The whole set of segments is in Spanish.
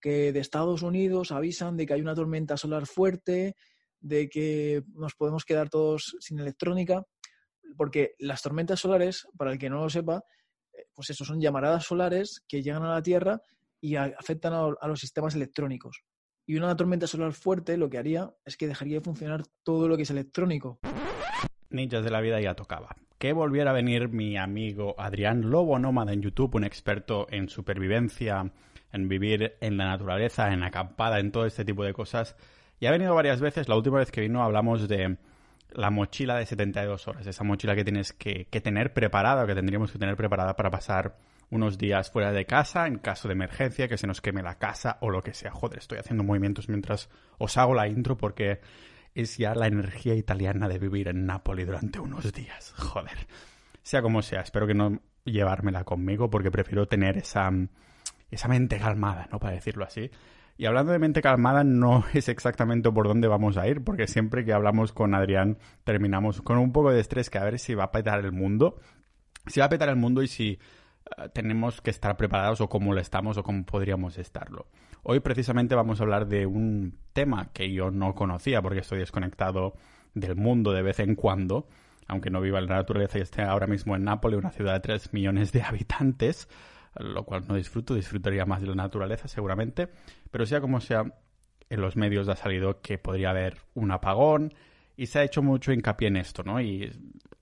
que de Estados Unidos avisan de que hay una tormenta solar fuerte, de que nos podemos quedar todos sin electrónica, porque las tormentas solares, para el que no lo sepa, eh, pues eso son llamaradas solares que llegan a la Tierra y afectan a, los sistemas electrónicos. Y una tormenta solar fuerte lo que haría es que dejaría de funcionar todo lo que es electrónico. Ninjas de la vida ya tocaba. Que volviera a venir mi amigo Adrián Lobo Nómada en YouTube, un experto en supervivencia, en vivir en la naturaleza, en acampada, en todo este tipo de cosas. Y ha venido varias veces. La última vez que vino hablamos de la mochila de 72 horas, esa mochila que tienes que, tener preparada, que tendríamos que tener preparada para pasar unos días fuera de casa en caso de emergencia, que se nos queme la casa o lo que sea. Joder, estoy haciendo movimientos mientras os hago la intro porque es ya la energía italiana de vivir en Nápoles durante unos días. Joder. Sea como sea, espero que no llevármela conmigo porque prefiero tener esa, esa mente calmada, ¿no? Para decirlo así. Y hablando de mente calmada, no es exactamente por dónde vamos a ir, porque siempre que hablamos con Adrián terminamos con un poco de estrés que a ver si va a petar el mundo. Si va a petar el mundo y si tenemos que estar preparados o cómo lo estamos o cómo podríamos estarlo. Hoy precisamente vamos a hablar de un tema que yo no conocía porque estoy desconectado del mundo de vez en cuando, aunque no viva en la naturaleza y esté ahora mismo en Nápoles, una ciudad de 3 millones de habitantes, lo cual no disfruto, disfrutaría más de la naturaleza seguramente, pero sea como sea, en los medios ha salido que podría haber un apagón y se ha hecho mucho hincapié en esto, ¿no? Y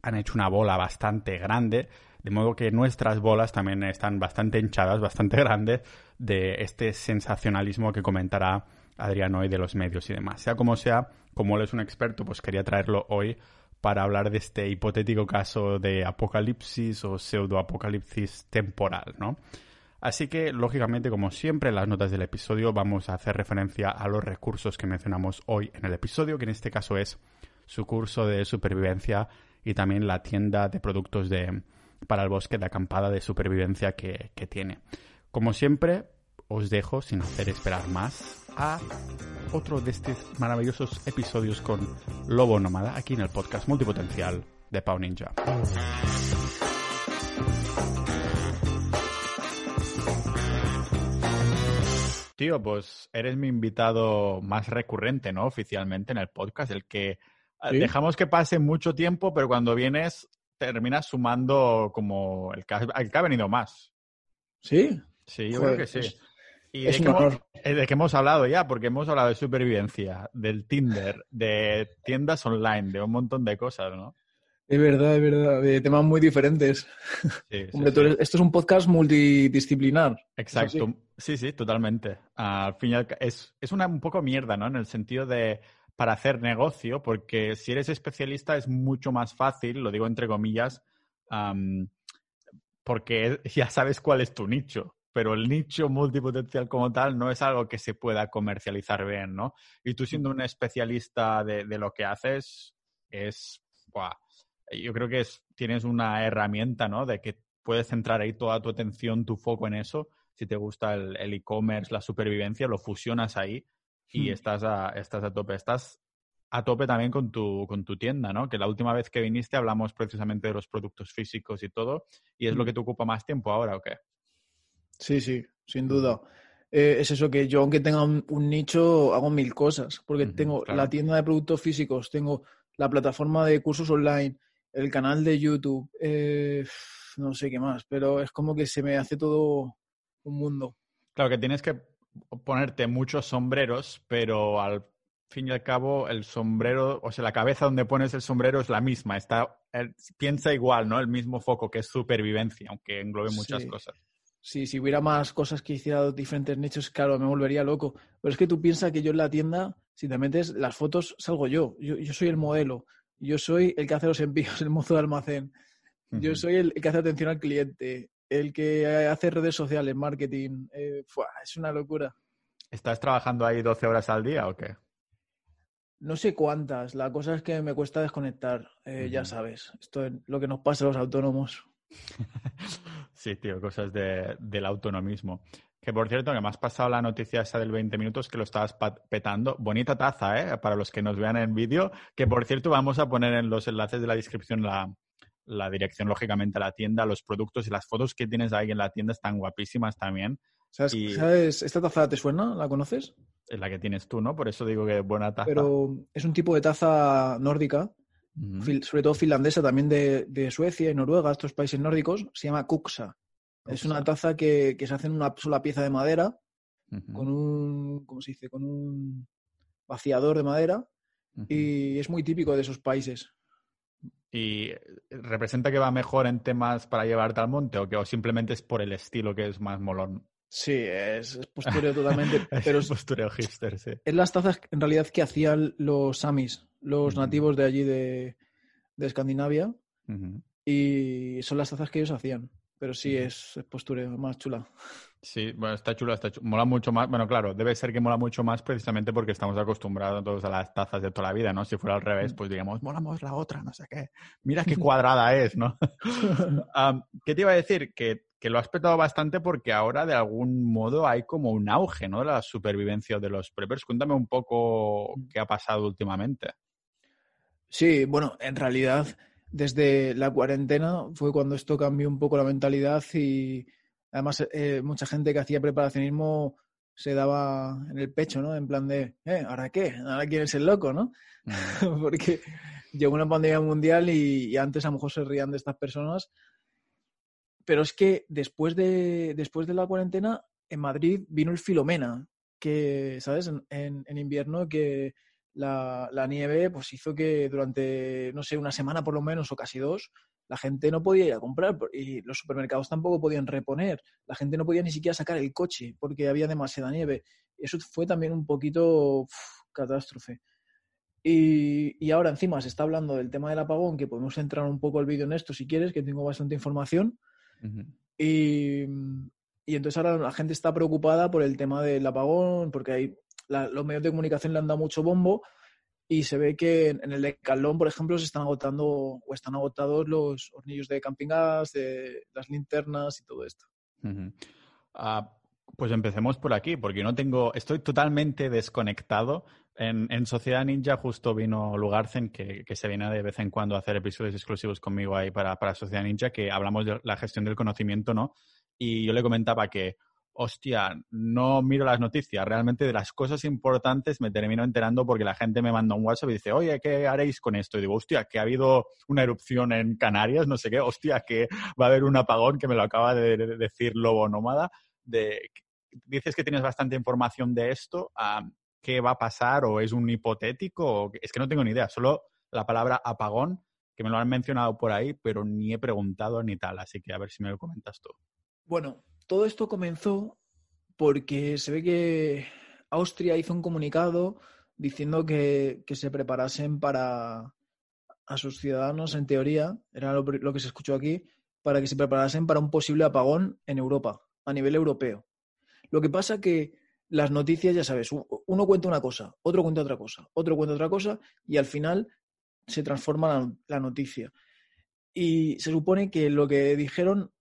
han hecho una bola bastante grande de modo que nuestras bolas también están bastante hinchadas, bastante grandes, de este sensacionalismo que comentará Adrián hoy de los medios y demás. Sea como sea, como él es un experto, pues quería traerlo hoy para hablar de este hipotético caso de apocalipsis o pseudoapocalipsis temporal, ¿no? Así que, lógicamente, como siempre, en las notas del episodio vamos a hacer referencia a los recursos que mencionamos hoy en el episodio, que en este caso es su curso de supervivencia y también la tienda de productos de, para el bosque de acampada de supervivencia que, tiene. Como siempre, os dejo sin hacer esperar más a otro de estos maravillosos episodios con Lobo Nómada aquí en el podcast multipotencial de Pau Ninja. Tío, pues eres mi invitado más recurrente, ¿no? Oficialmente en el podcast, el que dejamos que pase mucho tiempo, pero cuando vienes terminas sumando como el que, ha, venido más. ¿Sí? Sí, yo creo que sí. y de, que hemos, eh, de, que hemos, hablado ya, porque hemos hablado de supervivencia, del Tinder, de tiendas online, de un montón de cosas, ¿no? Es verdad, es verdad, de temas muy diferentes. Sí, esto es un podcast multidisciplinar. Exacto, sí, sí, totalmente. Al final es, es una un poco mierda, ¿no? En el sentido de para hacer negocio, porque si eres especialista es mucho más fácil, lo digo entre comillas, porque ya sabes cuál es tu nicho, pero el nicho multipotencial como tal no es algo que se pueda comercializar bien, ¿no? Y tú siendo un especialista de, lo que haces, es, yo creo que tienes una herramienta, ¿no? De que puedes centrar ahí toda tu atención, tu foco en eso. Si te gusta el e-commerce, la supervivencia, lo fusionas ahí y hmm. estás, a, estás a tope. Estás a tope también con tu, con tu tienda, ¿no? Que la última vez que viniste hablamos precisamente de los productos físicos y todo, y es lo hmm. que te ocupa más tiempo ahora, ¿o qué? Sí, sí, sin duda. Eh, es eso que yo, aunque tenga un, nicho, hago mil cosas, porque tengo la tienda de productos físicos, tengo la plataforma de cursos online, el canal de YouTube, eh, no sé qué más, pero es como que se me hace todo un mundo. Claro que tienes que ponerte muchos sombreros, pero al fin y al cabo el sombrero, o sea, la cabeza donde pones el sombrero es la misma, está, piensa igual, ¿no? El mismo foco que es supervivencia, aunque englobe muchas cosas. Sí, si hubiera más cosas que hiciera diferentes nichos, claro, me volvería loco. Pero es que tú piensas que yo en la tienda, si te metes las fotos, salgo yo. Yo, yo soy el modelo. Yo soy el que hace los envíos, el mozo de almacén. Yo soy el que hace atención al cliente el que hace redes sociales, marketing, eh, es una locura. ¿Estás trabajando ahí 12 horas al día o qué? No sé cuántas. La cosa es que me cuesta desconectar, eh, ya sabes. Esto es lo que nos pasa a los autónomos. sí, tío, cosas del autonomismo. Que por cierto, que me has pasado la noticia esa del 20 minutos que lo estabas petando. Bonita taza, ¿eh? Para los que nos vean en vídeo. Que por cierto, vamos a poner en los enlaces de la descripción la, la dirección, lógicamente, a la tienda, los productos y las fotos que tienes ahí en la tienda están guapísimas también. ¿Sabes, ¿Esta taza te suena? ¿La conoces? Es la que tienes tú, ¿no? Por eso digo que es buena taza. Pero es un tipo de taza nórdica, sobre todo finlandesa, también de, Suecia y Noruega, estos países nórdicos, se llama Kuksa. Es una taza que, se hace en una sola pieza de madera, con un, ¿cómo se dice? Con un vaciador de madera, y es muy típico de esos países. ¿Y representa que va mejor en temas para llevarte al monte o que simplemente es por el estilo que es más molón? Sí, es, postureo totalmente. pero es postureo hipster, sí. Es las tazas en realidad que hacían los samis, los nativos de allí de, Escandinavia. Y son las tazas que ellos hacían. Pero sí, es, es postureo, más chula. Sí, bueno, está chula, está chula. Mola mucho más. Bueno, claro, debe ser que mola mucho más precisamente porque estamos acostumbrados todos a las tazas de toda la vida, ¿no? Si fuera al revés, pues digamos, mola más la otra, no sé qué. Mira qué cuadrada es, ¿no? ¿Qué te iba a decir? Que, lo has petado bastante porque ahora de algún modo hay como un auge, ¿no? De la supervivencia de los preppers. Cuéntame un poco qué ha pasado últimamente. Sí, bueno, en realidad desde la cuarentena fue cuando esto cambió un poco la mentalidad y Además, eh, mucha gente que hacía preparacionismo se daba en el pecho, ¿no? En plan de, ¿eh? ¿Ahora qué? ¿Ahora quién es el loco, no? Porque llegó una pandemia mundial y, antes a lo mejor se rían de estas personas. Pero es que después de, después de la cuarentena, en Madrid vino el Filomena, que, ¿sabes? En, en, invierno que la, la, nieve pues hizo que durante, no sé, una semana por lo menos o casi dos, la gente no podía ir a comprar y los supermercados tampoco podían reponer. La gente no podía ni siquiera sacar el coche porque había demasiada nieve. Eso fue también un poquito catástrofe. Y, ahora encima se está hablando del tema del apagón, que podemos entrar un poco al vídeo en esto si quieres, que tengo bastante información. y, entonces ahora la gente está preocupada por el tema del apagón, porque hay, los medios de comunicación le han dado mucho bombo y se ve que en el Decalón, por ejemplo, se están agotando o están agotados los hornillos de camping gas, de las linternas y todo esto. Ah, pues empecemos por aquí, porque no tengo, estoy totalmente desconectado. En, en Sociedad Ninja justo vino Lugarcen, que, que, se viene de vez en cuando a hacer episodios exclusivos conmigo ahí para, para Sociedad Ninja, que hablamos de la gestión del conocimiento, ¿no? Y yo le comentaba que hostia, no miro las noticias, realmente de las cosas importantes me termino enterando porque la gente me manda un WhatsApp y dice, oye, ¿qué haréis con esto? Y digo, hostia, que ha habido una erupción en Canarias, no sé qué, hostia, que va a haber un apagón, que me lo acaba de decir Lobo Nómada. De, dices que tienes bastante información de esto, ¿qué va a pasar o es un hipotético? Es que no tengo ni idea, solo la palabra apagón, que me lo han mencionado por ahí, pero ni he preguntado ni tal, así que a ver si me lo comentas tú. Bueno, todo esto comenzó porque se ve que Austria hizo un comunicado diciendo que, se preparasen para a sus ciudadanos, en teoría, era lo, que se escuchó aquí, para que se preparasen para un posible apagón en Europa, a nivel europeo. Lo que pasa que las noticias, ya sabes, uno cuenta una cosa, otro cuenta otra cosa, otro cuenta otra cosa, y al final se transforma la noticia. Y se supone que lo que dijeron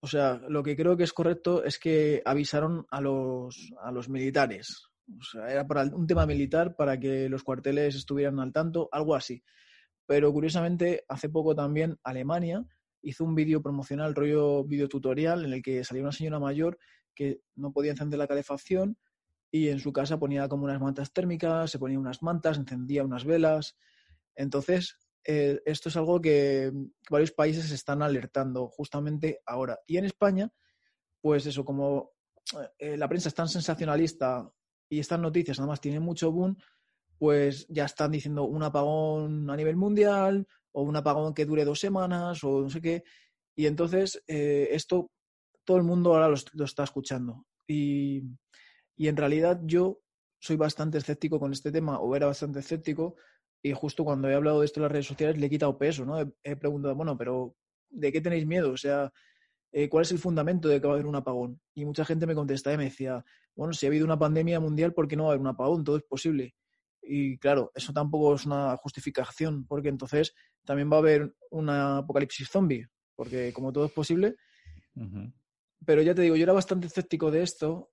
o sea, lo que creo que es correcto es que avisaron a los, a los militares. O sea, era para un tema militar para que los cuarteles estuvieran al tanto, algo así. Pero curiosamente, hace poco también Alemania hizo un vídeo promocional, rollo vídeo tutorial, en el que salía una señora mayor que no podía encender la calefacción y en su casa ponía como unas mantas térmicas, se ponía unas mantas, encendía unas velas. Entonces, eh, esto es algo que, varios países están alertando justamente ahora. Y en España, pues eso, como eh, la prensa es tan sensacionalista y estas noticias además tienen mucho boom, pues ya están diciendo un apagón a nivel mundial o un apagón que dure dos semanas o no sé qué. Y entonces eh, esto todo el mundo ahora lo, está escuchando. Y, y en realidad yo soy bastante escéptico con este tema o era bastante escéptico y justo cuando he hablado de esto en las redes sociales le he quitado peso, ¿no? He, preguntado, bueno, pero ¿de qué tenéis miedo? O sea, eh, ¿cuál es el fundamento de que va a haber un apagón? Y mucha gente me contestaba y me decía, bueno, si ha habido una pandemia mundial, ¿por qué no va a haber un apagón? Todo es posible. Y claro, eso tampoco es una justificación, porque entonces también va a haber una apocalipsis zombie, porque como todo es posible. Pero ya te digo, yo era bastante escéptico de esto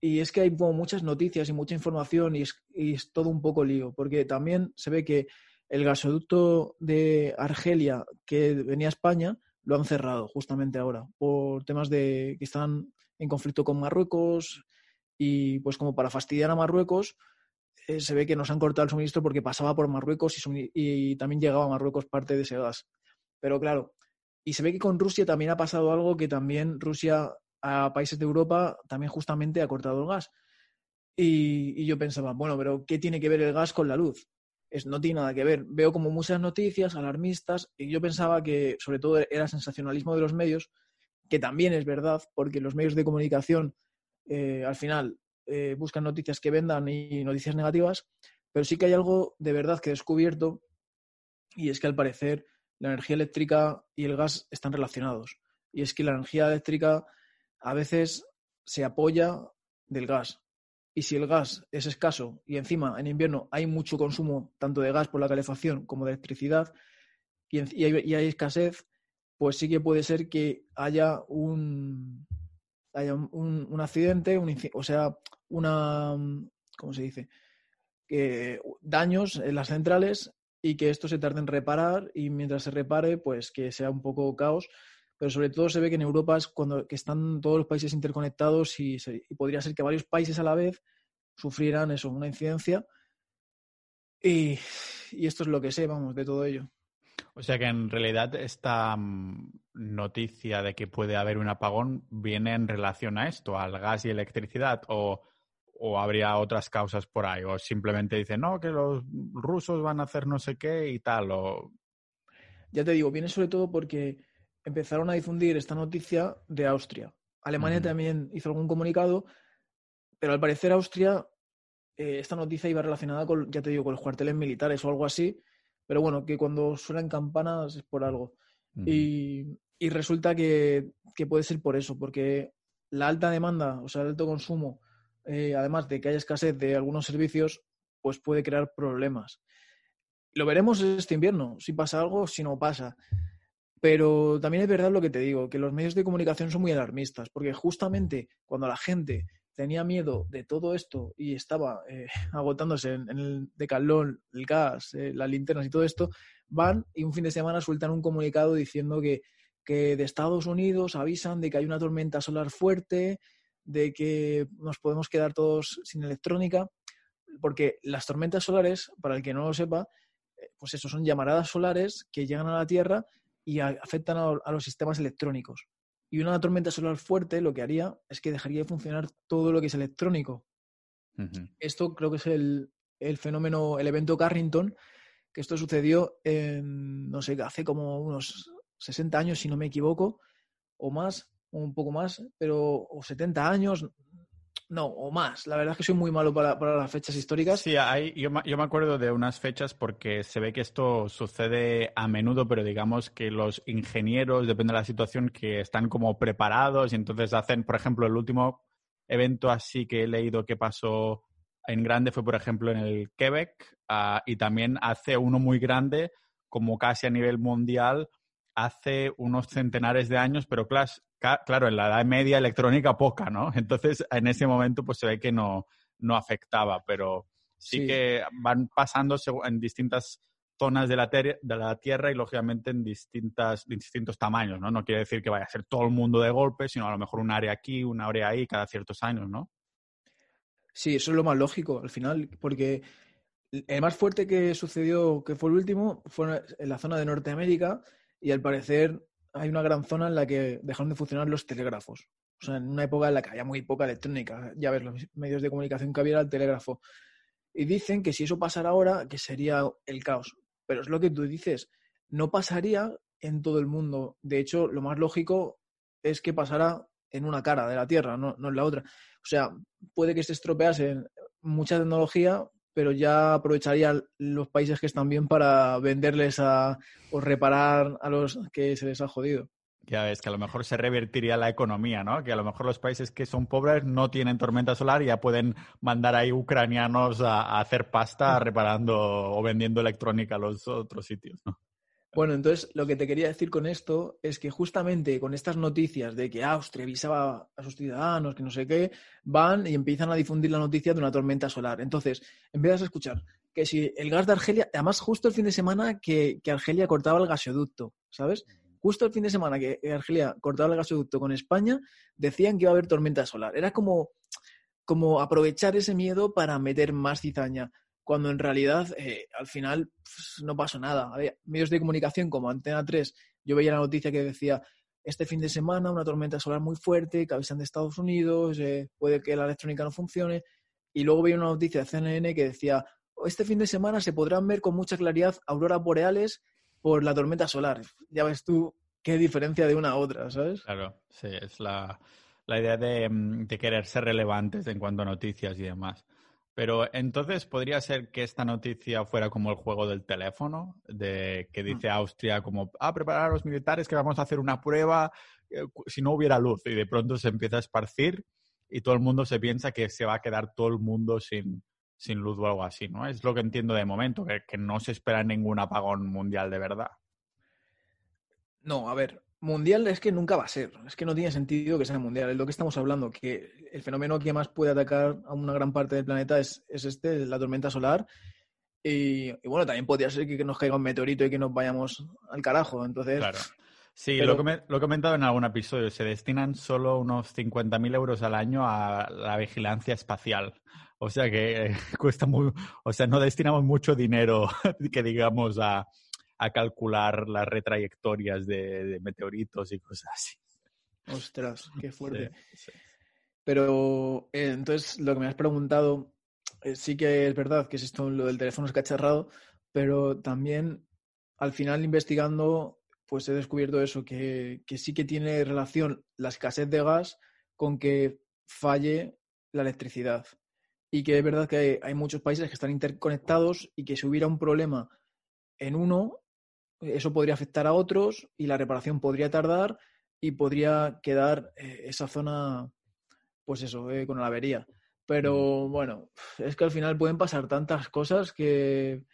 y es que hay muchas noticias y mucha información y es, todo un poco lío, porque también se ve que el gasoducto de Argelia que venía a España lo han cerrado justamente ahora por temas de que están en conflicto con Marruecos y pues como para fastidiar a Marruecos, eh, se ve que nos han cortado el suministro porque pasaba por Marruecos y, y, también llegaba a Marruecos parte de ese gas. Pero claro, y se ve que con Rusia también ha pasado algo que también Rusia a países de Europa también justamente ha cortado el gas. Y, yo pensaba, bueno, pero ¿qué tiene que ver el gas con la luz? Es, no tiene nada que ver. Veo como muchas noticias alarmistas y yo pensaba que sobre todo era sensacionalismo de los medios, que también es verdad, porque los medios de comunicación eh, al final eh, buscan noticias que vendan y noticias negativas, pero sí que hay algo de verdad que he descubierto y es que al parecer la energía eléctrica y el gas están relacionados. Y es que la energía eléctrica a veces se apoya del gas. Y si el gas es escaso y encima en invierno hay mucho consumo tanto de gas por la calefacción como de electricidad y, hay, escasez, pues sí que puede ser que haya un, haya un, accidente, o sea, una, ¿cómo se dice? daños en las centrales y que esto se tarde en reparar y mientras se repare, pues que sea un poco caos pero sobre todo se ve que en Europa es cuando que están todos los países interconectados y, podría ser que varios países a la vez sufrieran eso, una incidencia. Y, esto es lo que sé, vamos, de todo ello. O sea que en realidad esta mm, noticia de que puede haber un apagón viene en relación a esto, al gas y electricidad, o, o habría otras causas por ahí, o simplemente dicen, no, que los rusos van a hacer no sé qué y tal, o... Ya te digo, viene sobre todo porque empezaron a difundir esta noticia de Austria. Alemania también hizo algún comunicado, pero al parecer Austria, eh, esta noticia iba relacionada con, ya te digo, con los cuarteles militares o algo así, pero bueno, que cuando suenan campanas es por algo. y, resulta que, puede ser por eso, porque la alta demanda, o sea, el alto consumo, eh, además de que haya escasez de algunos servicios, pues puede crear problemas. Lo veremos este invierno, si pasa algo, si no pasa. Pero también es verdad lo que te digo, que los medios de comunicación son muy alarmistas, porque justamente cuando la gente tenía miedo de todo esto y estaba eh, agotándose en, el decalón, el gas, eh, las linternas y todo esto, van y un fin de semana sueltan un comunicado diciendo que, que de Estados Unidos avisan de que hay una tormenta solar fuerte, de que nos podemos quedar todos sin electrónica, porque las tormentas solares, para el que no lo sepa, eh, pues eso son llamaradas solares que llegan a la Tierra y afectan a, los sistemas electrónicos. Y una tormenta solar fuerte lo que haría es que dejaría de funcionar todo lo que es electrónico. Esto creo que es el, fenómeno, el evento Carrington, que esto sucedió en, no sé, hace como unos 60 años, si no me equivoco, o más, un poco más, pero, o 70 años, no, o más. La verdad es que soy muy malo para, las fechas históricas. Sí, hay, yo, me acuerdo de unas fechas porque se ve que esto sucede a menudo, pero digamos que los ingenieros, depende de la situación, que están como preparados y entonces hacen, por ejemplo, el último evento así que he leído que pasó en grande fue, por ejemplo, en el Quebec ah, y también hace uno muy grande, como casi a nivel mundial, hace unos centenares de años, pero claro, claro, en la edad media electrónica poca, ¿no? Entonces, en ese momento, pues se ve que no, no afectaba, pero sí, que van pasando en distintas zonas de la, de la Tierra y, lógicamente, en distintas, distintos tamaños, ¿no? No quiere decir que vaya a ser todo el mundo de golpe, sino a lo mejor un área aquí, una área ahí, cada ciertos años, ¿no? Sí, eso es lo más lógico al final, porque el más fuerte que sucedió, que fue el último, fue en la zona de Norteamérica y al parecer hay una gran zona en la que dejaron de funcionar los telégrafos. O sea, en una época en la que había muy poca electrónica. Ya ves, los medios de comunicación que había era el telégrafo. Y dicen que si eso pasara ahora, que sería el caos. Pero es lo que tú dices, no pasaría en todo el mundo. De hecho, lo más lógico es que pasara en una cara de la Tierra, no, en la otra. O sea, puede que se estropease mucha tecnología, pero ya aprovecharía los países que están bien para venderles a, o reparar a los que se les ha jodido. Ya ves, que a lo mejor se revertiría la economía, ¿no? Que a lo mejor los países que son pobres no tienen tormenta solar y ya pueden mandar ahí ucranianos a, a hacer pasta reparando o vendiendo electrónica a los otros sitios, ¿no? Bueno, entonces lo que te quería decir con esto es que justamente con estas noticias de que Austria avisaba a sus ciudadanos, que no sé qué, van y empiezan a difundir la noticia de una tormenta solar. Entonces, empiezas a escuchar que si el gas de Argelia, además justo el fin de semana que, Argelia cortaba el gasoducto, ¿sabes? justo el fin de semana que Argelia cortaba el gasoducto con España, decían que iba a haber tormenta solar. Era como, como aprovechar ese miedo para meter más cizaña, cuando en realidad eh, al final pues, no pasó nada. Había medios de comunicación como Antena 3, yo veía la noticia que decía este fin de semana una tormenta solar muy fuerte que avisan de Estados Unidos, eh, puede que la electrónica no funcione. Y luego veía una noticia de CNN que decía, este fin de semana se podrán ver con mucha claridad auroras boreales por la tormenta solar. Ya ves tú qué diferencia de una a otra, ¿sabes? Claro, sí, es la, idea de, mm, de, querer ser relevantes en cuanto a noticias y demás. Pero entonces podría ser que esta noticia fuera como el juego del teléfono, de que dice Austria como, ah, preparar a los militares que vamos a hacer una prueba eh, si no hubiera luz y de pronto se empieza a esparcir y todo el mundo se piensa que se va a quedar todo el mundo sin, sin luz o algo así, ¿no? Es lo que entiendo de momento, que, que no se espera ningún apagón mundial de verdad. No, a ver, Mundial es que nunca va a ser. Es que no tiene sentido que sea mundial. Es lo que estamos hablando, que el fenómeno que más puede atacar a una gran parte del planeta es, este, la tormenta solar. Y, bueno, también podría ser que, nos caiga un meteorito y que nos vayamos al carajo. Entonces. Claro. Sí, lo, que lo he comentado en algún episodio. Se destinan solo unos 50.000 euros al año a la vigilancia espacial. O sea que cuesta muy. O sea, no destinamos mucho dinero que digamos a a calcular las retrayectorias de, meteoritos y cosas así. Ostras, qué fuerte. Pero eh, entonces lo que me has preguntado, eh, sí que es verdad que es esto lo del teléfono escacharrado, pero también al final investigando, pues he descubierto eso, que, que sí que tiene relación la escasez de gas con que falle la electricidad. Y que es verdad que hay, hay muchos países que están interconectados y que si hubiera un problema en uno, eso podría afectar a otros y la reparación podría tardar y podría quedar eh, esa zona, pues eso, eh, con la avería. Pero bueno, es que al final pueden pasar tantas cosas que,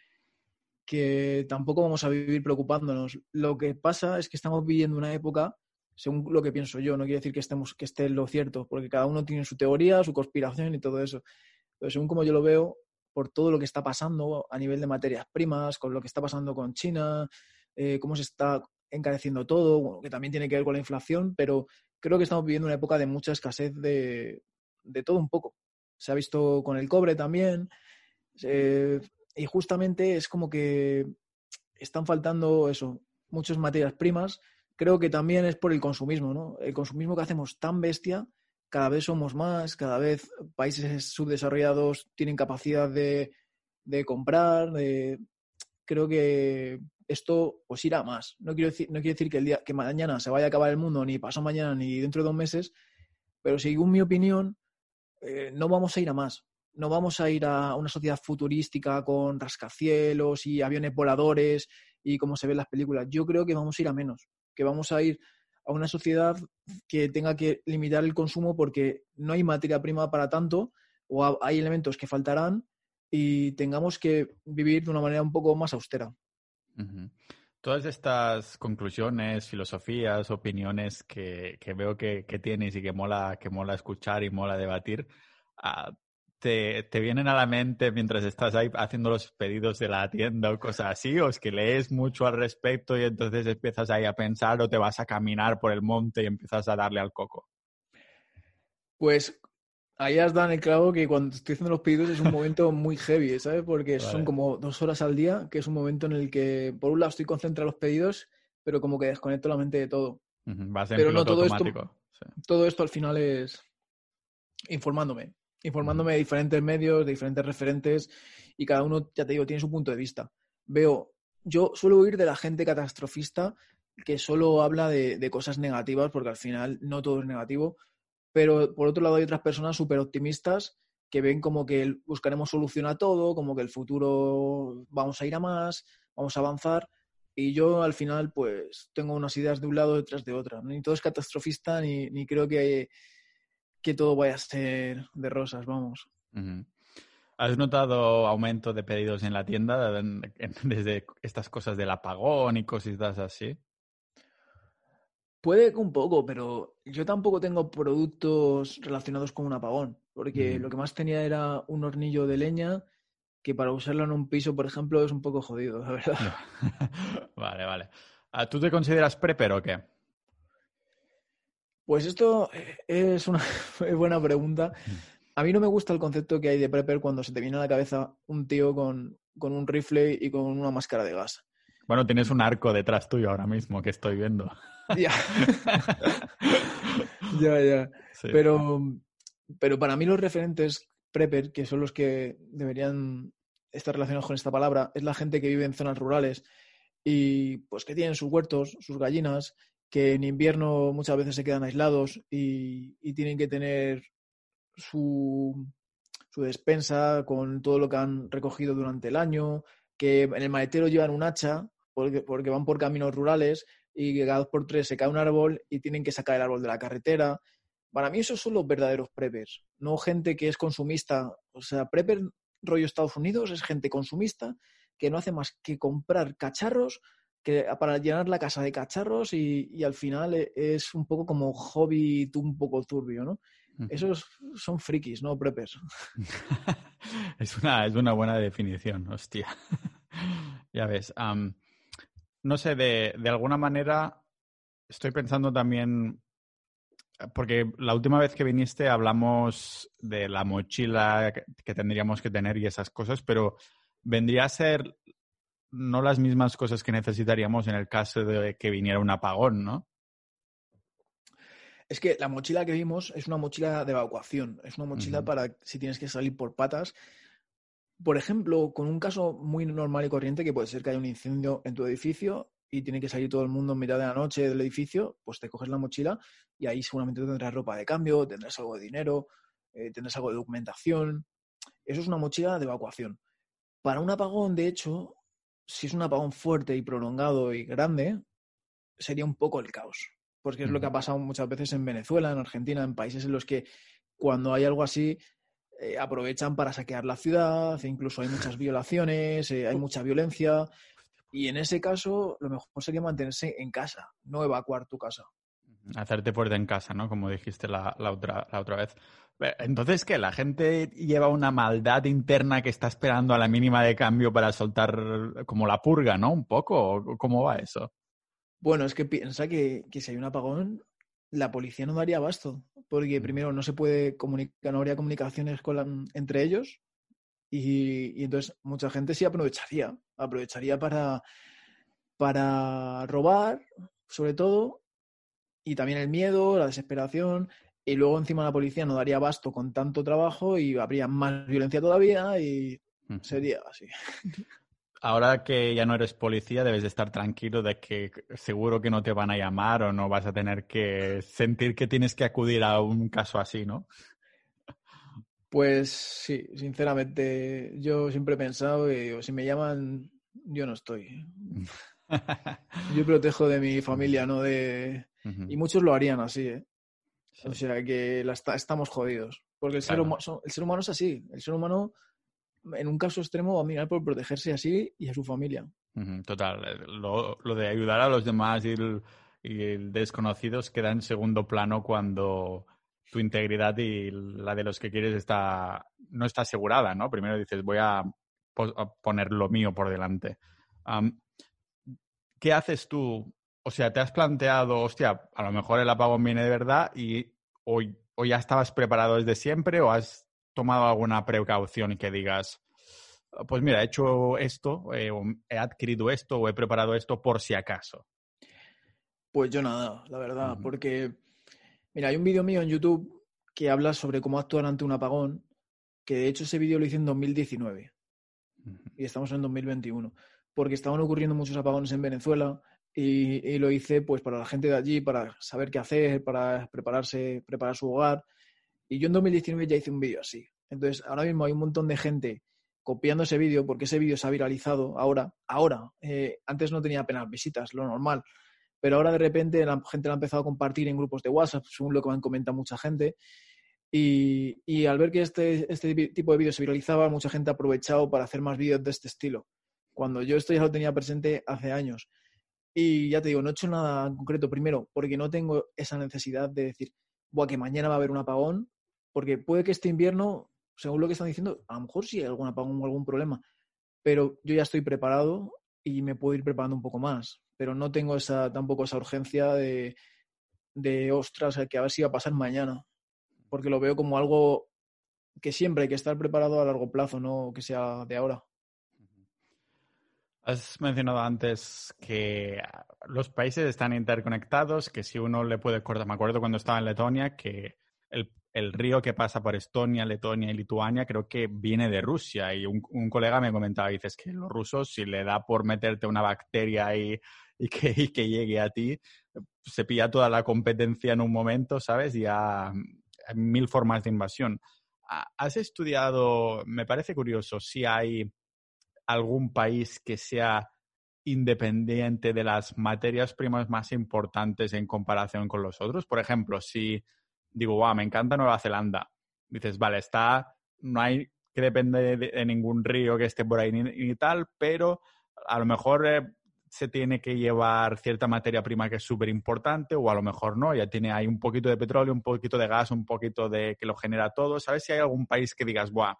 que tampoco vamos a vivir preocupándonos. Lo que pasa es que estamos viviendo una época, según lo que pienso yo, no quiere decir que estemos que esté lo cierto, porque cada uno tiene su teoría, su conspiración y todo eso. Pero según como yo lo veo, por todo lo que está pasando a nivel de materias primas, con lo que está pasando con China, eh, cómo se está encareciendo todo, que también tiene que ver con la inflación, pero creo que estamos viviendo una época de mucha escasez de, todo un poco. Se ha visto con el cobre también, eh, y justamente es como que están faltando eso, muchas materias primas. Creo que también es por el consumismo, ¿no? El consumismo que hacemos tan bestia, cada vez somos más, cada vez países subdesarrollados tienen capacidad de, de comprar, de... creo que esto pues irá más. No quiero decir, no quiero decir que el día que mañana se vaya a acabar el mundo, ni pasado mañana, ni dentro de dos meses, pero según mi opinión, eh, no vamos a ir a más. No vamos a ir a una sociedad futurística con rascacielos y aviones voladores y como se ve en las películas. Yo creo que vamos a ir a menos, que vamos a ir a una sociedad que tenga que limitar el consumo porque no hay materia prima para tanto o hay elementos que faltarán y tengamos que vivir de una manera un poco más austera. Todas estas conclusiones, filosofías, opiniones que, veo que, tienes y que mola, que mola escuchar y mola debatir, ah, te, te, vienen a la mente mientras estás ahí haciendo los pedidos de la tienda o cosas así? ¿O es que lees mucho al respecto y entonces empiezas ahí a pensar o te vas a caminar por el monte y empiezas a darle al coco? Pues ahí has dado el clavo que cuando estoy haciendo los pedidos es un momento muy heavy, ¿sabes? Porque son como dos horas al día, que es un momento en el que, por un lado, estoy concentrado en los pedidos, pero como que desconecto la mente de todo. pero no todo esto, todo esto al final es informándome, informándome de diferentes medios, de diferentes referentes, y cada uno, ya te digo, tiene su punto de vista. Veo, yo suelo oír de la gente catastrofista que solo habla de, de cosas negativas, porque al final no todo es negativo, pero por otro lado hay otras personas súper optimistas que ven como que buscaremos solución a todo, como que el futuro vamos a ir a más, vamos a avanzar. Y yo al final pues tengo unas ideas de un lado detrás de otra. Ni todo es catastrofista, ni, creo que, que todo vaya a ser de rosas, vamos. ¿Has notado aumento de pedidos en la tienda desde estas cosas del apagón y cositas así? Puede que un poco, pero yo tampoco tengo productos relacionados con un apagón, porque lo que más tenía era un hornillo de leña que para usarlo en un piso, por ejemplo, es un poco jodido, la verdad. vale, vale. Ah, ¿Tú te consideras prepper o qué? Pues esto es una buena pregunta. A mí no me gusta el concepto que hay de prepper cuando se te viene a la cabeza un tío con, un rifle y con una máscara de gas. Bueno, tienes un arco detrás tuyo ahora mismo que estoy viendo. Ya. ya, ya. Pero, pero para mí los referentes prepper, que son los que deberían estar relacionados con esta palabra, es la gente que vive en zonas rurales y pues que tienen sus huertos, sus gallinas, que en invierno muchas veces se quedan aislados y, tienen que tener su, su, despensa con todo lo que han recogido durante el año, que en el maletero llevan un hacha porque, porque van por caminos rurales y cada dos por tres se cae un árbol y tienen que sacar el árbol de la carretera. Para mí esos son los verdaderos preppers, no gente que es consumista. O sea, prepper rollo Estados Unidos es gente consumista que no hace más que comprar cacharros que, para llenar la casa de cacharros y, al final e, es un poco como hobby un poco turbio, ¿no? Esos son frikis, no preppers. es, una, es una buena definición, hostia. ya ves. No sé, de, de alguna manera estoy pensando también porque la última vez que viniste hablamos de la mochila que tendríamos que tener y esas cosas, pero vendría a ser no las mismas cosas que necesitaríamos en el caso de que viniera un apagón, ¿no? Es que la mochila que vimos es una mochila de evacuación, es una mochila para si tienes que salir por patas. Por ejemplo, con un caso muy normal y corriente, que puede ser que haya un incendio en tu edificio y tiene que salir todo el mundo en mitad de la noche del edificio, pues te coges la mochila y ahí seguramente tendrás ropa de cambio, tendrás algo de dinero, eh, tendrás algo de documentación. Eso es una mochila de evacuación. Para un apagón, de hecho, si es un apagón fuerte y prolongado y grande, sería un poco el caos. Porque es lo que ha pasado muchas veces en Venezuela, en Argentina, en países en los que cuando hay algo así, eh, aprovechan para saquear la ciudad, e incluso hay muchas violaciones, eh, hay mucha violencia. Y en ese caso, lo mejor sería mantenerse en casa, no evacuar tu casa. Hacerte puerta en casa, ¿no? Como dijiste la, otra, la otra vez. Entonces, ¿qué? ¿La gente lleva una maldad interna que está esperando a la mínima de cambio para soltar como la purga, ¿no? Un poco. ¿Cómo va eso? Bueno, es que piensa que, si hay un apagón, la policía no daría abasto. Porque mm. primero no se puede comunicar, no habría comunicaciones con entre ellos. Y, y, entonces mucha gente sí aprovecharía. Aprovecharía para, para robar, sobre todo, y también el miedo, la desesperación, y luego encima la policía no daría abasto con tanto trabajo y habría más violencia todavía y sería así. Ahora que ya no eres policía, debes de estar tranquilo de que seguro que no te van a llamar o no vas a tener que sentir que tienes que acudir a un caso así, ¿no? Pues sí, sinceramente, yo siempre he pensado que si me llaman, yo no estoy. yo protejo de mi familia, no de, y muchos lo harían así, ¿eh? O sea que estamos jodidos. Porque el, ser humano, el ser humano es así. El ser humano, en un caso extremo, va a mirar por protegerse así y a su familia. Total. Eh, lo, de ayudar a los demás y desconocidos queda en segundo plano cuando tu integridad y la de los que quieres está no está asegurada, ¿no? Primero dices, voy a, poner lo mío por delante. ¿Qué haces tú o sea, te has planteado, hostia, a lo mejor el apagón viene de verdad y hoy o ya estabas preparado desde siempre o has tomado alguna precaución y que digas, pues mira, he hecho esto, eh, he adquirido esto o he preparado esto por si acaso. Pues yo nada, la verdad, porque, mira, hay un vídeo mío en YouTube que habla sobre cómo actuar ante un apagón, que de hecho ese vídeo lo hice en 2019 y estamos en 2021, porque estaban ocurriendo muchos apagones en Venezuela y, lo hice pues para la gente de allí, para saber qué hacer, para prepararse, preparar su hogar. Y yo en 2019 ya hice un vídeo así. Entonces, ahora mismo hay un montón de gente copiando ese vídeo porque ese vídeo se ha viralizado ahora. Ahora, eh, antes no tenía apenas visitas, lo normal. Pero ahora de repente la gente lo ha empezado a compartir en grupos de WhatsApp, según lo que me han comentado mucha gente. Y, y al ver que este, este tipo de vídeos se viralizaba, mucha gente ha aprovechado para hacer más vídeos de este estilo. Cuando yo esto ya lo tenía presente hace años. Y ya te digo, no he hecho nada en concreto. Primero, porque no tengo esa necesidad de decir, Buah, que mañana va a haber un apagón, porque puede que este invierno, según lo que están diciendo, a lo mejor sí hay algún apagón o algún problema, pero yo ya estoy preparado y me puedo ir preparando un poco más. pero no tengo esa, tampoco esa urgencia de, de ostras, que a ver si va a pasar mañana, porque lo veo como algo que siempre hay que estar preparado a largo plazo, no que sea de ahora. Has mencionado antes que los países están interconectados, que si uno le puede cortar, me acuerdo cuando estaba en Letonia, que el, río que pasa por Estonia, Letonia y Lituania creo que viene de Rusia. Y un, colega me comentaba, dices que los rusos, si le da por meterte una bacteria y, y, que, y que llegue a ti, se pilla toda la competencia en un momento, ¿sabes? Y hay mil formas de invasión. Has estudiado, me parece curioso, si hay algún país que sea independiente de las materias primas más importantes en comparación con los otros? Por ejemplo, si digo, wow, me encanta Nueva Zelanda, dices, vale, está, no hay que depende de, ningún río que esté por ahí ni, tal, pero a lo mejor eh, se tiene que llevar cierta materia prima que es súper importante o a lo mejor no, ya tiene hay un poquito de petróleo, un poquito de gas, un poquito de que lo genera todo. ¿Sabes si hay algún país que digas, buah,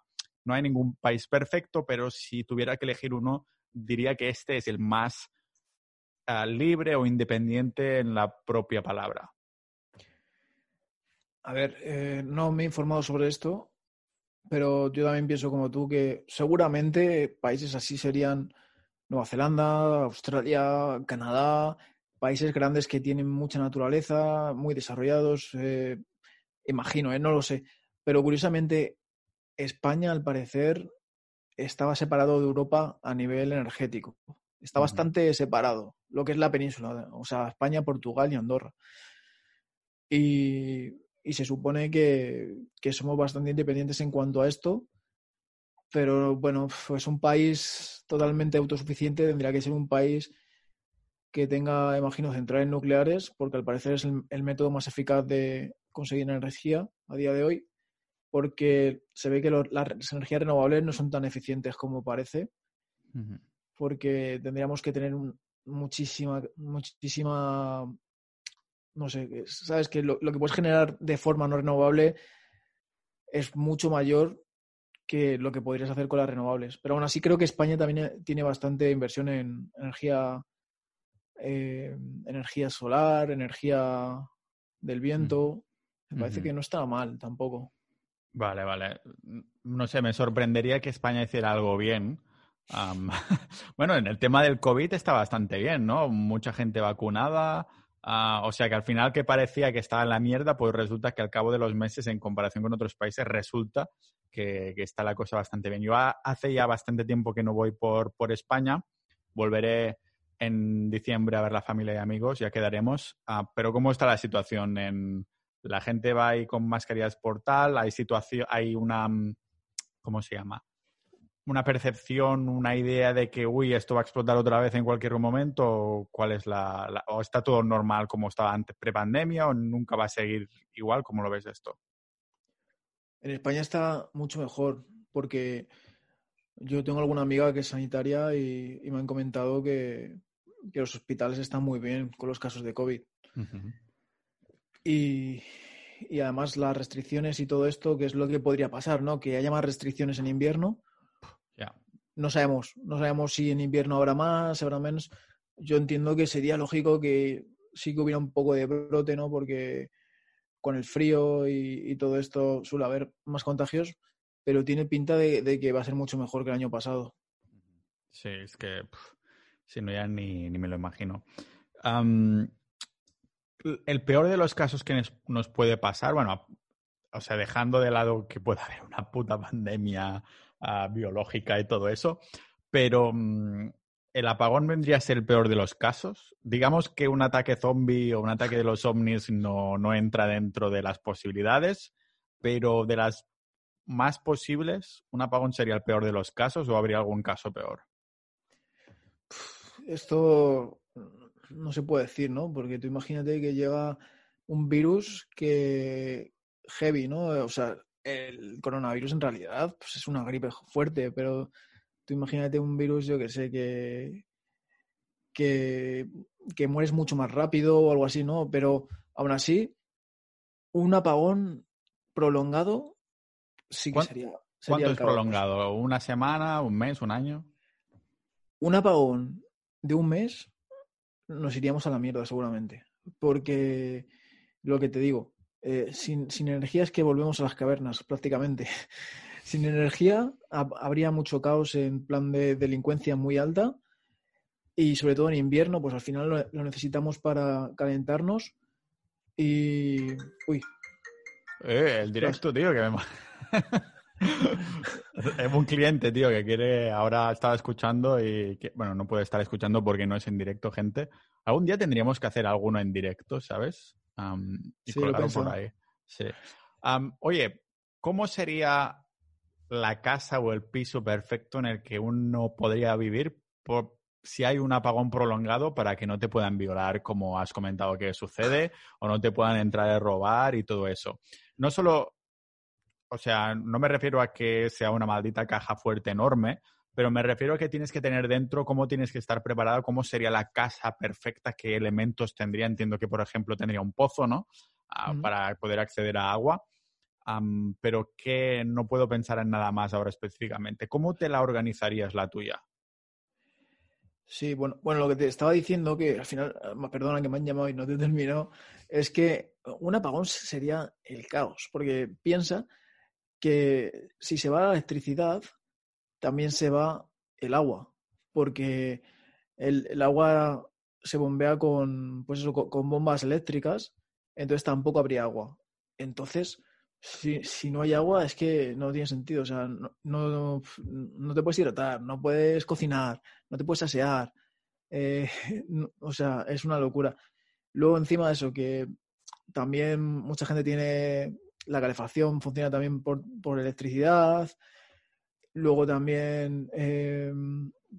no hay ningún país perfecto, pero si tuviera que elegir uno, diría que este es el más ah, libre o independiente en la propia palabra. A ver, eh, no me he informado sobre esto, pero yo también pienso como tú que seguramente países así serían Nueva Zelanda, Australia, Canadá, países grandes que tienen mucha naturaleza, muy desarrollados, eh, imagino, eh, no lo sé. Pero curiosamente, España, al parecer, estaba separado de Europa a nivel energético. Está bastante separado, lo que es la península, o sea, España, Portugal y Andorra. Y, se supone que, somos bastante independientes en cuanto a esto, pero bueno, es un país totalmente autosuficiente, tendría que ser un país que tenga, imagino, centrales nucleares, porque al parecer es el método más eficaz de conseguir energía a día de hoy porque se ve que las energías renovables no son tan eficientes como parece, porque tendríamos que tener muchísima, muchísima, no sé, sabes que lo, que puedes generar de forma no renovable es mucho mayor que lo que podrías hacer con las renovables. Pero aún así creo que España también tiene bastante inversión en energía, eh, energía solar, energía del viento. Me parece que no está mal tampoco. Vale, vale. No sé, me sorprendería que España hiciera algo bien. bueno, en el tema del COVID está bastante bien, ¿no? Mucha gente vacunada. Ah, o sea que al final que parecía que estaba en la mierda, pues resulta que al cabo de los meses, en comparación con otros países, resulta que, está la cosa bastante bien. Yo hace ya bastante tiempo que no voy por, por España. Volveré en diciembre a ver la familia y amigos, ya quedaremos. Ah, pero ¿cómo está la situación en, la gente va ahí con mascarillas por tal, hay situación, hay una, mm, ¿cómo se llama? Una percepción, una idea de que, uy, esto va a explotar otra vez en cualquier momento, o cuál es la, o está todo normal como estaba antes prepandemia, o nunca va a seguir igual, ¿cómo lo ves esto? En España está mucho mejor, porque yo tengo alguna amiga que es sanitaria y, me han comentado que, los hospitales están muy bien con los casos de COVID. Y, además las restricciones y todo esto, que es lo que podría pasar, ¿no? Que haya más restricciones en invierno. No sabemos, no sabemos si en invierno habrá más, habrá menos. Yo entiendo que sería lógico que sí que hubiera un poco de brote, ¿no? Porque con el frío y, todo esto suele haber más contagios, pero tiene pinta de, que va a ser mucho mejor que el año pasado. Sí, es que si no ya ni, me lo imagino el peor de los casos que nos puede pasar, bueno, o sea, dejando de lado que pueda haber una puta pandemia ah, biológica y todo eso, pero mm, el apagón vendría a ser el peor de los casos. Digamos que un ataque zombie o un ataque de los ovnis no, no entra dentro de las posibilidades, pero de las más posibles, un apagón sería el peor de los casos o habría algún caso peor. Esto no se puede decir, ¿no? Porque tú imagínate que llega un virus que heavy, ¿no? O sea, el coronavirus en realidad pues es una gripe fuerte, pero tú imagínate un virus, yo que sé, que, que, que mueres mucho más rápido o algo así, ¿no? Pero aún así, un apagón prolongado sí que sería. ¿Cuánto es prolongado? ¿Una semana, un mes, un año? Un apagón de un mes nos iríamos a la mierda seguramente. Porque lo que te digo, eh, sin, energía es que volvemos a las cavernas prácticamente. sin energía habría mucho caos en plan de delincuencia muy alta y sobre todo en invierno, pues al final lo, necesitamos para calentarnos y... Uy. Eh, el directo, tío, que me... es un cliente, tío, que quiere, ahora estaba escuchando y, que, bueno, no puede estar escuchando porque no es en directo, gente. Algún día tendríamos que hacer alguno en directo, ¿sabes? Y sí, por ahí. Sí. oye, ¿cómo sería la casa o el piso perfecto en el que uno podría vivir por, si hay un apagón prolongado para que no te puedan violar, como has comentado que sucede, o no te puedan entrar a robar y todo eso? No solo o sea, no me refiero a que sea una maldita caja fuerte enorme, pero me refiero a que tienes que tener dentro cómo tienes que estar preparado, cómo sería la casa perfecta, qué elementos tendría. Entiendo que, por ejemplo, tendría un pozo, ¿no? Ah, para poder acceder a agua. pero que no puedo pensar en nada más ahora específicamente. ¿Cómo te la organizarías la tuya? Sí, bueno, bueno, lo que te estaba diciendo, que al final, ah, perdona que me han llamado y no te terminó, es que un apagón sería el caos, porque piensa que si se va la electricidad, también se va el agua, porque el, agua se bombea con, pues eso, con, bombas eléctricas, entonces tampoco habría agua. Entonces, si, si, no hay agua, es que no tiene sentido. O sea, no, no, no te puedes hidratar, no puedes cocinar, no te puedes asear. Eh, o sea, es una locura. Luego, encima de eso, que también mucha gente tiene la calefacción funciona también por, electricidad. Luego también, eh,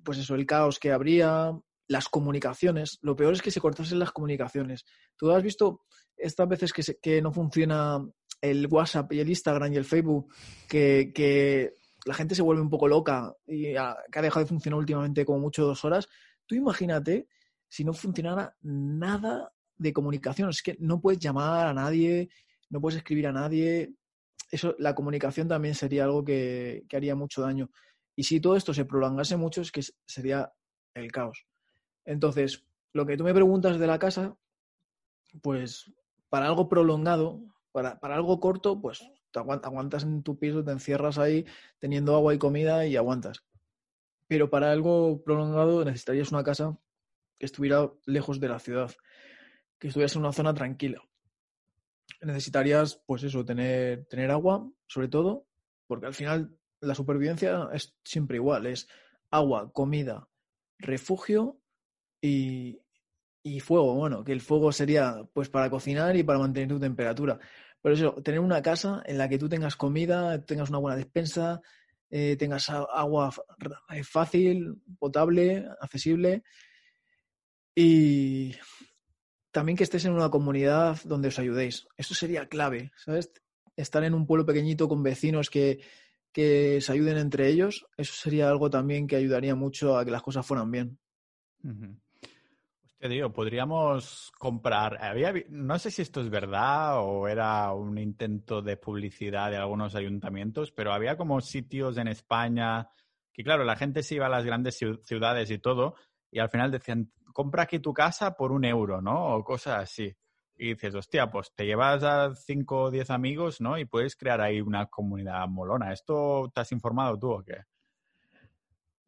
pues eso, el caos que habría, las comunicaciones. Lo peor es que se cortasen las comunicaciones. Tú has visto estas veces que, que no funciona el WhatsApp y el Instagram y el Facebook, que, la gente se vuelve un poco loca y que ha dejado de funcionar últimamente como mucho dos horas. Tú imagínate si no funcionara nada de comunicación. Es que no puedes llamar a nadie, no puedes escribir a nadie. Eso, la comunicación también sería algo que, haría mucho daño. Y si todo esto se prolongase mucho, es que sería el caos. Entonces, lo que tú me preguntas de la casa, pues para algo prolongado, para, algo corto, pues te aguantas en tu piso, te encierras ahí teniendo agua y comida y aguantas. Pero para algo prolongado necesitarías una casa que estuviera lejos de la ciudad, que estuviese en una zona tranquila necesitarías, pues eso, tener, tener agua, sobre todo, porque al final la supervivencia es siempre igual, es agua, comida, refugio y, y fuego. Bueno, que el fuego sería pues para cocinar y para mantener tu temperatura. Pero eso, tener una casa en la que tú tengas comida, tengas una buena despensa, eh, tengas agua fácil, potable, accesible y, también que estés en una comunidad donde os ayudéis. Eso sería clave, ¿sabes? Estar en un pueblo pequeñito con vecinos que, que se ayuden entre ellos, eso sería algo también que ayudaría mucho a que las cosas fueran bien. Hostia, digo, podríamos comprar. Había, no sé si esto es verdad o era un intento de publicidad de algunos ayuntamientos, pero había como sitios en España que, claro, la gente se iba a las grandes ciudades y todo, y al final decían, compra aquí tu casa por un euro, ¿no? O cosas así. Y dices, hostia, pues te llevas a cinco o diez amigos, ¿no? Y puedes crear ahí una comunidad molona. ¿Esto te has informado tú o qué?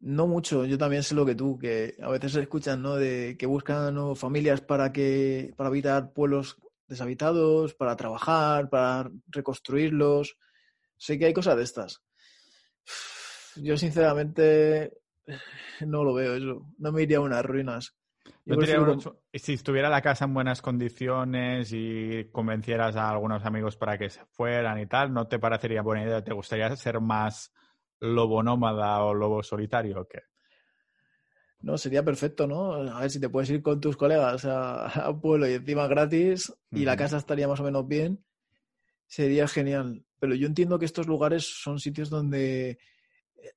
No mucho, yo también sé lo que tú, que a veces se escuchan, ¿no? De que buscan familias para que, para habitar pueblos deshabitados, para trabajar, para reconstruirlos. Sé que hay cosas de estas. Yo sinceramente no lo veo eso. No me iría a unas ruinas. Si estuviera la casa en buenas condiciones y convencieras a algunos amigos para que se fueran y tal, ¿no te parecería buena idea? ¿Te gustaría ser más lobo nómada o lobo solitario o qué? No, sería perfecto, ¿no? A ver si te puedes ir con tus colegas a, un pueblo y encima gratis y la casa estaría más o menos bien, sería genial. Pero yo entiendo que estos lugares son sitios donde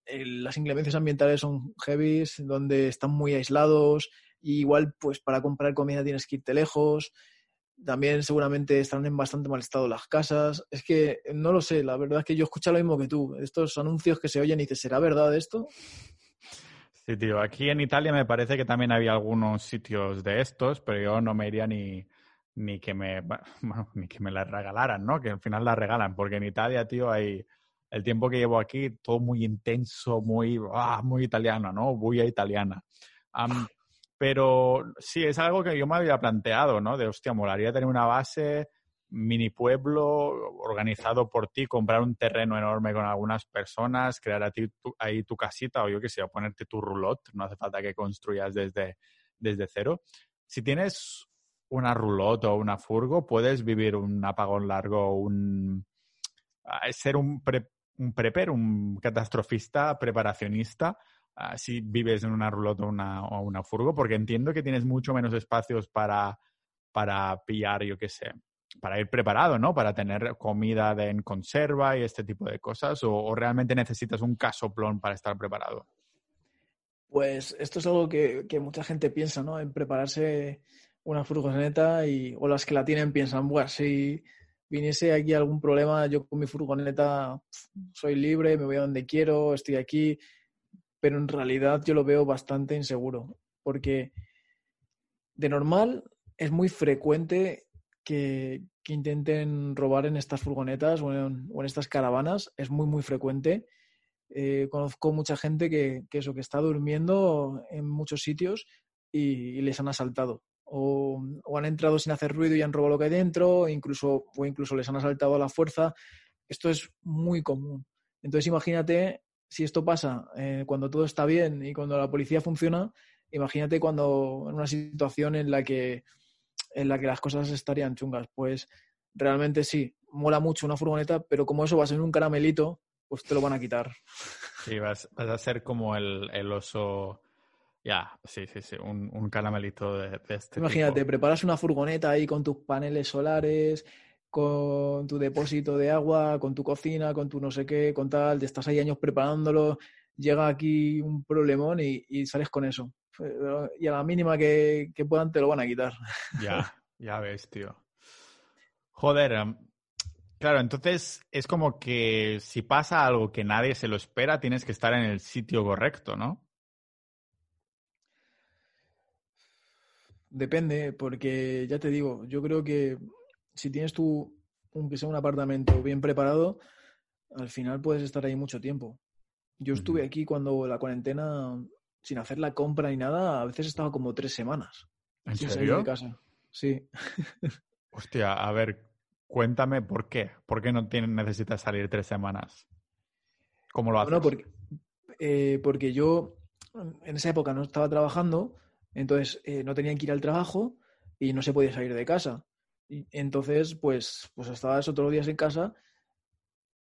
eh, las inclemencias ambientales son heavy, donde están muy aislados, y igual pues para comprar comida tienes que irte lejos. También seguramente están en bastante mal estado las casas. Es que no lo sé, la verdad es que yo escucho lo mismo que tú. Estos anuncios que se oyen y dices, ¿será verdad esto? Sí, tío. Aquí en Italia me parece que también había algunos sitios de estos, pero yo no me iría ni, ni que me bueno, ni que me las regalaran, ¿no? Que al final las regalan, porque en Italia, tío, hay el tiempo que llevo aquí todo muy intenso, muy ah, muy italiano, ¿no? Bulla italiana. pero sí, es algo que yo me había planteado, ¿no? De, hostia, molaría tener una base mini pueblo organizado por ti, comprar un terreno enorme con algunas personas, crear ahí tu casita o yo qué sé, ponerte tu roulotte, no hace falta que construyas desde, desde cero. Si tienes una roulotte o una furgo, puedes vivir un apagón largo, un ser un, un prepper, un catastrofista, preparacionista, si vives en una roulotte o una, o una furgo, porque entiendo que tienes mucho menos espacios para, para pillar, yo qué sé, para ir preparado, ¿no? Para tener comida en conserva y este tipo de cosas, o, realmente necesitas un casoplón para estar preparado? Pues esto es algo que, mucha gente piensa, ¿no? En prepararse una furgoneta y, o las que la tienen piensan, bueno, si viniese aquí algún problema, yo con mi furgoneta soy libre, me voy a donde quiero, estoy aquí, pero en realidad yo lo veo bastante inseguro, porque de normal es muy frecuente que, intenten robar en estas furgonetas o en, estas caravanas. Es muy, muy frecuente. Eh, conozco mucha gente que, eso, que está durmiendo en muchos sitios y, les han asaltado. O, han entrado sin hacer ruido y han robado lo que hay dentro, incluso, o incluso les han asaltado a la fuerza. Esto es muy común. Entonces imagínate si esto pasa eh, cuando todo está bien y cuando la policía funciona, imagínate cuando en una situación en la que en la que las cosas estarían chungas. Pues realmente sí, mola mucho una furgoneta, pero como eso va a ser un caramelito, pues te lo van a quitar. Sí, vas, a ser como el, oso. Ya, sí, sí, sí, un, caramelito de, este Imagínate, preparas una furgoneta ahí con tus paneles solares, con tu depósito de agua, con tu cocina, con tu no sé qué, con tal, te estás ahí años preparándolo, llega aquí un problemón y sales con eso y a la mínima que, puedan te lo van a quitar. Ya, ya ves, tío. Joder, claro, entonces es como que si pasa algo que nadie se lo espera, tienes que estar en el sitio correcto, ¿no? Depende, porque ya te digo, yo creo que si tienes tú, aunque sea un apartamento bien preparado, al final puedes estar ahí mucho tiempo. Yo estuve aquí cuando la cuarentena sin hacer la compra ni nada, a veces estaba como tres semanas. ¿En serio? de casa. Sí. Hostia, a ver, cuéntame por qué. ¿Por qué no necesitas salir tres semanas? ¿Cómo lo haces? Bueno, porque, eh, porque yo en esa época no estaba trabajando, entonces eh, no tenía que ir al trabajo y no se podía salir de casa. Entonces, pues, pues estaba esos otros días en casa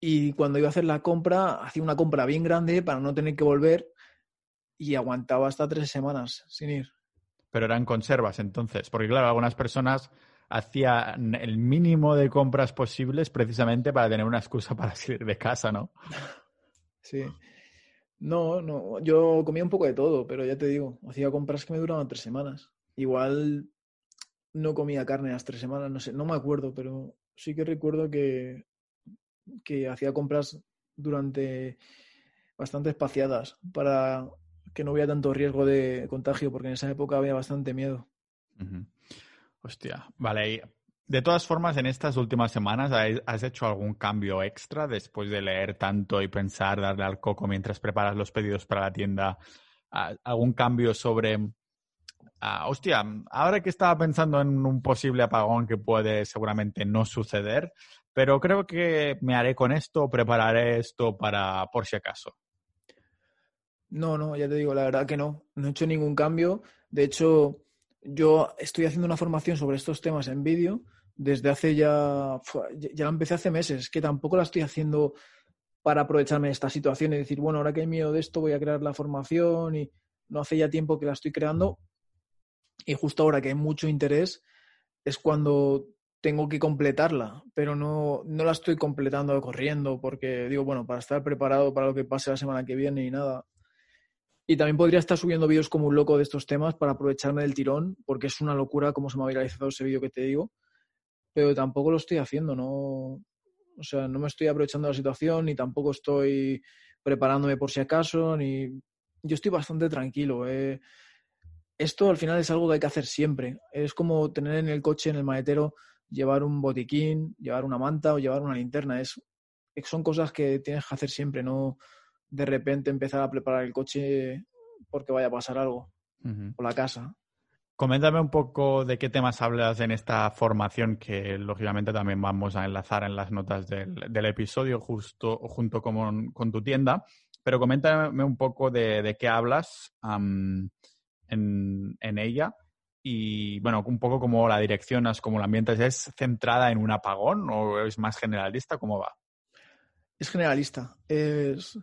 y cuando iba a hacer la compra, hacía una compra bien grande para no tener que volver y aguantaba hasta tres semanas sin ir. Pero eran conservas entonces, porque claro, algunas personas hacían el mínimo de compras posibles precisamente para tener una excusa para salir de casa, ¿no? Sí. No, no, yo comía un poco de todo, pero ya te digo, hacía compras que me duraban tres semanas. Igual no comía carne las tres semanas, no sé, no me acuerdo, pero sí que recuerdo que, que hacía compras durante bastante espaciadas para que no había tanto riesgo de contagio, porque en esa época había bastante miedo. Hostia, vale. De todas formas, en estas últimas semanas, ¿has hecho algún cambio extra después de leer tanto y pensar, darle al coco mientras preparas los pedidos para la tienda? ¿Algún cambio sobre... hostia, ahora que estaba pensando en un posible apagón que puede seguramente no suceder, pero creo que me haré con esto, prepararé esto para por si acaso. No, no, ya te digo, la verdad que no. No he hecho ningún cambio. De hecho, yo estoy haciendo una formación sobre estos temas en vídeo desde hace ya, ya la empecé hace meses, que tampoco la estoy haciendo para aprovecharme de esta situación y decir, bueno, ahora que hay miedo de esto voy a crear la formación y no hace ya tiempo que la estoy creando y justo ahora que hay mucho interés es cuando tengo que completarla, pero no, no la estoy completando corriendo porque digo, bueno, para estar preparado para lo que pase la semana que viene y nada, y también podría estar subiendo vídeos como un loco de estos temas para aprovecharme del tirón, porque es una locura cómo se me ha viralizado ese vídeo que te digo. Pero tampoco lo estoy haciendo, no. O sea, no me estoy aprovechando la situación, ni tampoco estoy preparándome por si acaso, ni. yo estoy bastante tranquilo. Eh. Esto al final es algo que hay que hacer siempre. Es como tener en el coche, en el maletero, llevar un botiquín, llevar una manta o llevar una linterna. Es, son cosas que tienes que hacer siempre, no de repente empezar a preparar el coche porque vaya a pasar algo o la casa. Coméntame un poco de qué temas hablas en esta formación que lógicamente también vamos a enlazar en las notas del, episodio justo junto con, tu tienda, pero coméntame un poco de, qué hablas en, ella y bueno, un poco cómo la direccionas, cómo la ambiente ¿Es centrada en un apagón o es más generalista? ¿Cómo va? Es generalista. Es,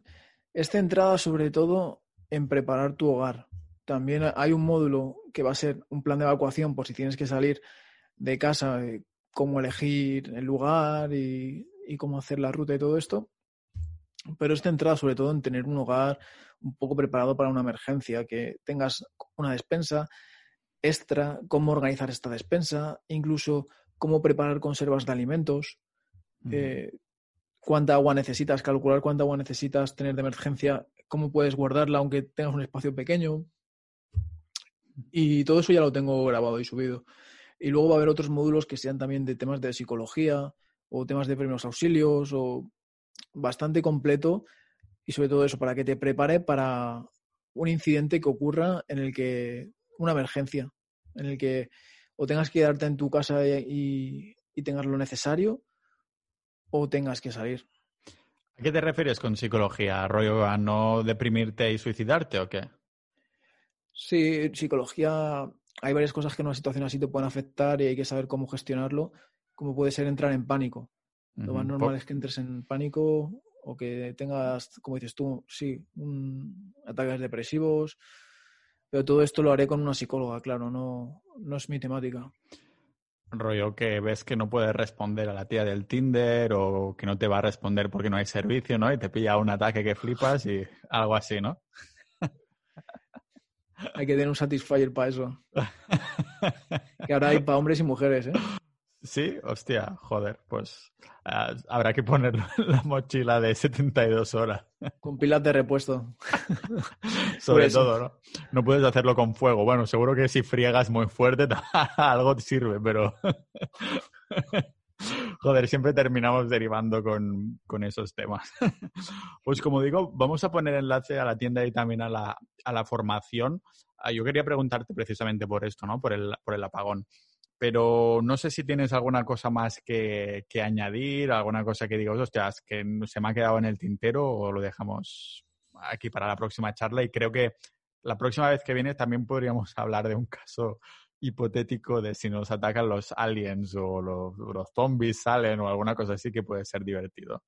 es centrada sobre todo en preparar tu hogar también hay un módulo que va a ser un plan de evacuación por si tienes que salir de casa, cómo elegir el lugar y, cómo hacer la ruta y todo esto. Pero es centrado sobre todo en tener un hogar un poco preparado para una emergencia, que tengas una despensa extra, cómo organizar esta despensa, incluso cómo preparar conservas de alimentos, eh, cuánta agua necesitas, calcular cuánta agua necesitas tener de emergencia, cómo puedes guardarla aunque tengas un espacio pequeño. Y todo eso ya lo tengo grabado y subido. Y luego va a haber otros módulos que sean también de temas de psicología o temas de primeros auxilios o bastante completo y sobre todo eso para que te prepare para un incidente que ocurra en el que una emergencia en el que o tengas que quedarte en tu casa y, y tengas lo necesario o tengas que salir. ¿A qué te refieres con psicología? ¿Rollo a no deprimirte y suicidarte o qué? Sí, psicología, hay varias cosas que en una situación así te pueden afectar y hay que saber cómo gestionarlo, como puede ser entrar en pánico. Lo más normal es que entres en pánico o que tengas, como dices tú, sí, un, ataques depresivos, pero todo esto lo haré con una psicóloga, claro, no, no es mi temática. Rollo que ves que no puedes responder a la tía del Tinder o que no te va a responder porque no hay servicio, ¿no? Y te pilla un ataque que flipas y algo así, ¿no? Hay que tener un Satisfyer para eso. que ahora hay para hombres y mujeres, ¿eh? Sí, hostia, joder, pues ah, habrá que poner la mochila de 72 horas. Con pilas de repuesto. Sobre todo, ¿no? No puedes hacerlo con fuego. Bueno, seguro que si friegas muy fuerte algo te sirve, pero... Joder, siempre terminamos derivando con, con, esos temas. Pues como digo, vamos a poner enlace a la tienda y también a la, a la formación. Ah, yo quería preguntarte precisamente por esto, ¿no? Por el, por el apagón. Pero no sé si tienes alguna cosa más que, que añadir, alguna cosa que digas, hostias, que se me ha quedado en el tintero o lo dejamos aquí para la próxima charla. Y creo que la próxima vez que viene también podríamos hablar de un caso hipotético de si nos atacan los aliens o los, zombies salen o alguna cosa así que puede ser divertido.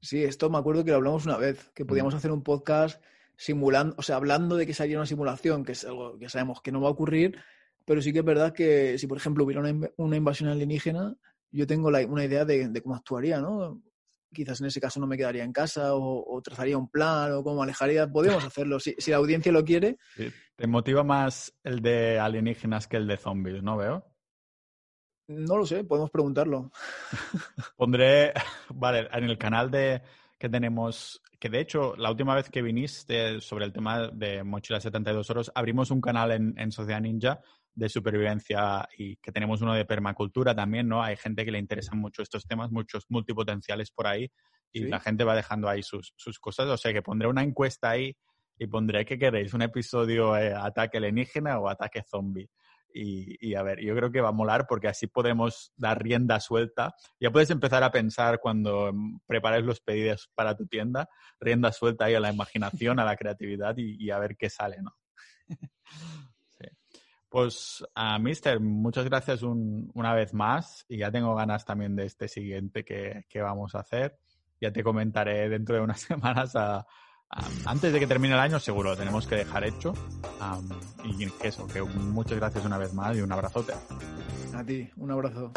Sí, esto me acuerdo que lo hablamos una vez, que podíamos hacer un podcast simulando, o sea, hablando de que sería una simulación, que es algo que sabemos que no va a ocurrir, pero sí que es verdad que si, por ejemplo, hubiera una, invasión alienígena, yo tengo una idea de, de, cómo actuaría, ¿no? quizás en ese caso no me quedaría en casa o, trazaría un plan o cómo alejaría. Podemos hacerlo. Si, la audiencia lo quiere. ¿Te motiva más el de alienígenas que el de zombies, no veo? No lo sé, podemos preguntarlo. Pondré, vale, en el canal de que tenemos, que de hecho la última vez que viniste sobre el tema de Mochila 72 horas, abrimos un canal en, en Sociedad Ninja de supervivencia y que tenemos uno de permacultura también, ¿no? Hay gente que le interesan mucho estos temas, muchos multipotenciales por ahí y la gente va dejando ahí sus, sus, cosas. O sea que pondré una encuesta ahí y pondré qué queréis, un episodio eh, ataque alienígena o ataque zombie. Y, y, a ver, yo creo que va a molar porque así podemos dar rienda suelta. Ya puedes empezar a pensar cuando prepares los pedidos para tu tienda, rienda suelta ahí a la imaginación, a la creatividad y, y a ver qué sale, ¿no? Pues a Mister, muchas gracias una vez más y ya tengo ganas también de este siguiente que, vamos a hacer. Ya te comentaré dentro de unas semanas antes de que termine el año, seguro lo tenemos que dejar hecho. y eso, que muchas gracias una vez más y un abrazote. A ti, un abrazo.